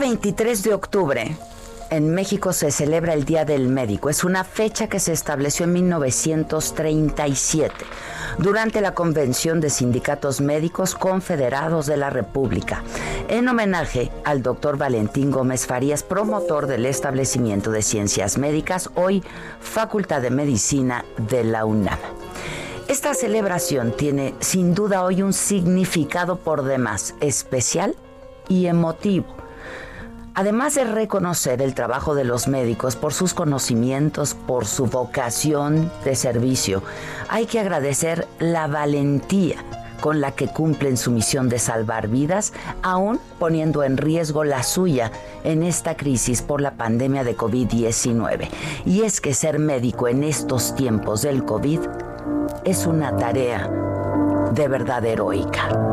23 de octubre en México se celebra el Día del Médico. Es una fecha que se estableció en 1937 durante la Convención de Sindicatos Médicos Confederados de la República, en homenaje al doctor Valentín Gómez Farías, promotor del establecimiento de ciencias médicas, hoy Facultad de Medicina de la UNAM. Esta celebración tiene sin duda hoy un significado por demás especial y emotivo Además de reconocer el trabajo de los médicos por sus conocimientos, por su vocación de servicio, hay que agradecer la valentía con la que cumplen su misión de salvar vidas, aún poniendo en riesgo la suya en esta crisis por la pandemia de COVID-19. Y es que ser médico en estos tiempos del COVID es una tarea de verdad heroica.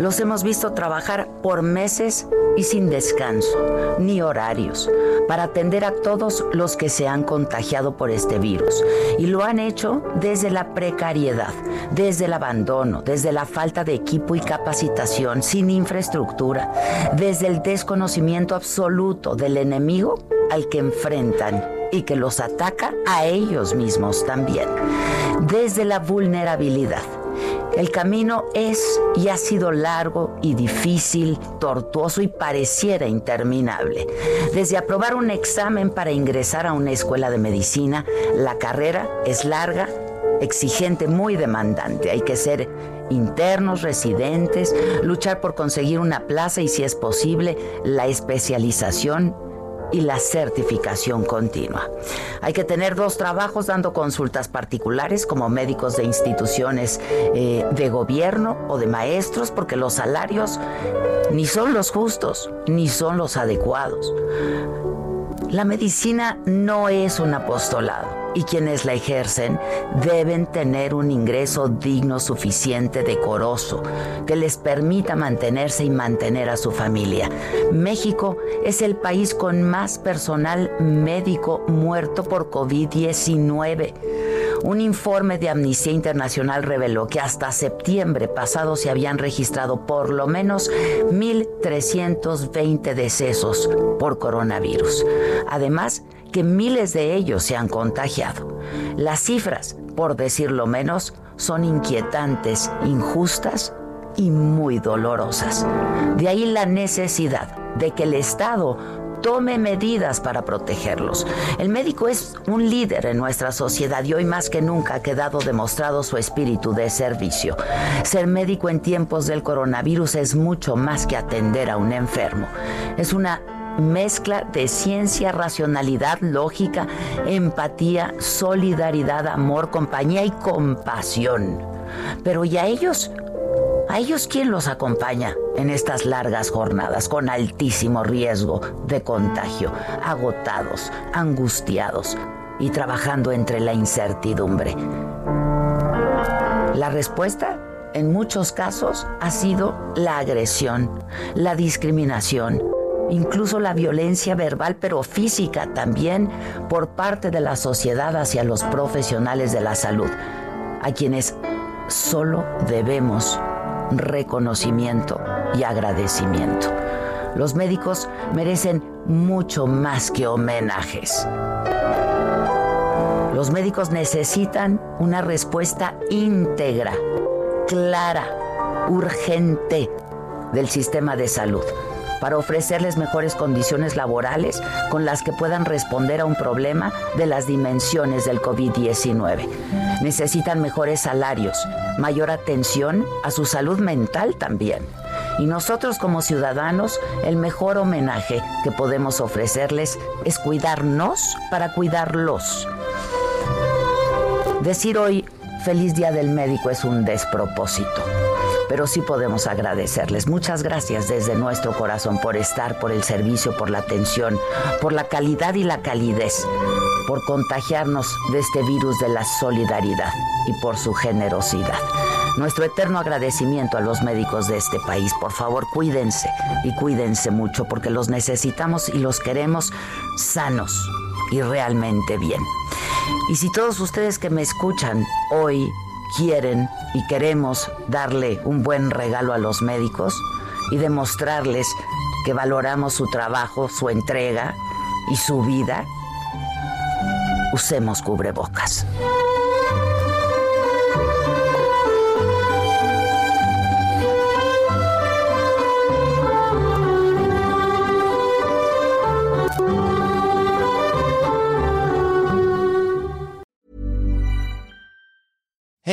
Los hemos visto trabajar por meses y sin descanso, ni horarios, para atender a todos los que se han contagiado por este virus. Y lo han hecho desde la precariedad, desde el abandono, desde la falta de equipo y capacitación, sin infraestructura, desde el desconocimiento absoluto del enemigo al que enfrentan y que los ataca a ellos mismos también, desde la vulnerabilidad el camino es y ha sido largo y difícil, tortuoso y pareciera interminable. Desde aprobar un examen para ingresar a una escuela de medicina, la carrera es larga, exigente, muy demandante. Hay que ser internos, residentes, luchar por conseguir una plaza y si es posible, la especialización y la certificación continua. Hay que tener dos trabajos dando consultas particulares como médicos de instituciones eh, de gobierno o de maestros porque los salarios ni son los justos ni son los adecuados. La medicina no es un apostolado y quienes la ejercen deben tener un ingreso digno, suficiente, decoroso, que les permita mantenerse y mantener a su familia. México es el país con más personal médico muerto por COVID-19. Un informe de Amnistía Internacional reveló que hasta septiembre pasado se habían registrado por lo menos 1.320 decesos por coronavirus. Además, que miles de ellos se han contagiado. Las cifras, por decirlo menos, son inquietantes, injustas y muy dolorosas. De ahí la necesidad de que el Estado tome medidas para protegerlos. El médico es un líder en nuestra sociedad y hoy más que nunca ha quedado demostrado su espíritu de servicio. Ser médico en tiempos del coronavirus es mucho más que atender a un enfermo. Es una mezcla de ciencia, racionalidad, lógica, empatía, solidaridad, amor, compañía y compasión. Pero ¿y a ellos? ¿A ellos quién los acompaña en estas largas jornadas con altísimo riesgo de contagio, agotados, angustiados y trabajando entre la incertidumbre? La respuesta en muchos casos ha sido la agresión, la discriminación, incluso la violencia verbal, pero física también por parte de la sociedad hacia los profesionales de la salud, a quienes solo debemos reconocimiento y agradecimiento. Los médicos merecen mucho más que homenajes. Los médicos necesitan una respuesta íntegra, clara, urgente del sistema de salud para ofrecerles mejores condiciones laborales con las que puedan responder a un problema de las dimensiones del COVID-19. Necesitan mejores salarios, mayor atención a su salud mental también. Y nosotros como ciudadanos, el mejor homenaje que podemos ofrecerles es cuidarnos para cuidarlos. Decir hoy feliz día del médico es un despropósito pero sí podemos agradecerles. Muchas gracias desde nuestro corazón por estar, por el servicio, por la atención, por la calidad y la calidez, por contagiarnos de este virus de la solidaridad y por su generosidad. Nuestro eterno agradecimiento a los médicos de este país. Por favor, cuídense y cuídense mucho porque los necesitamos y los queremos sanos y realmente bien. Y si todos ustedes que me escuchan hoy quieren y queremos darle un buen regalo a los médicos y demostrarles que valoramos su trabajo, su entrega y su vida, usemos cubrebocas.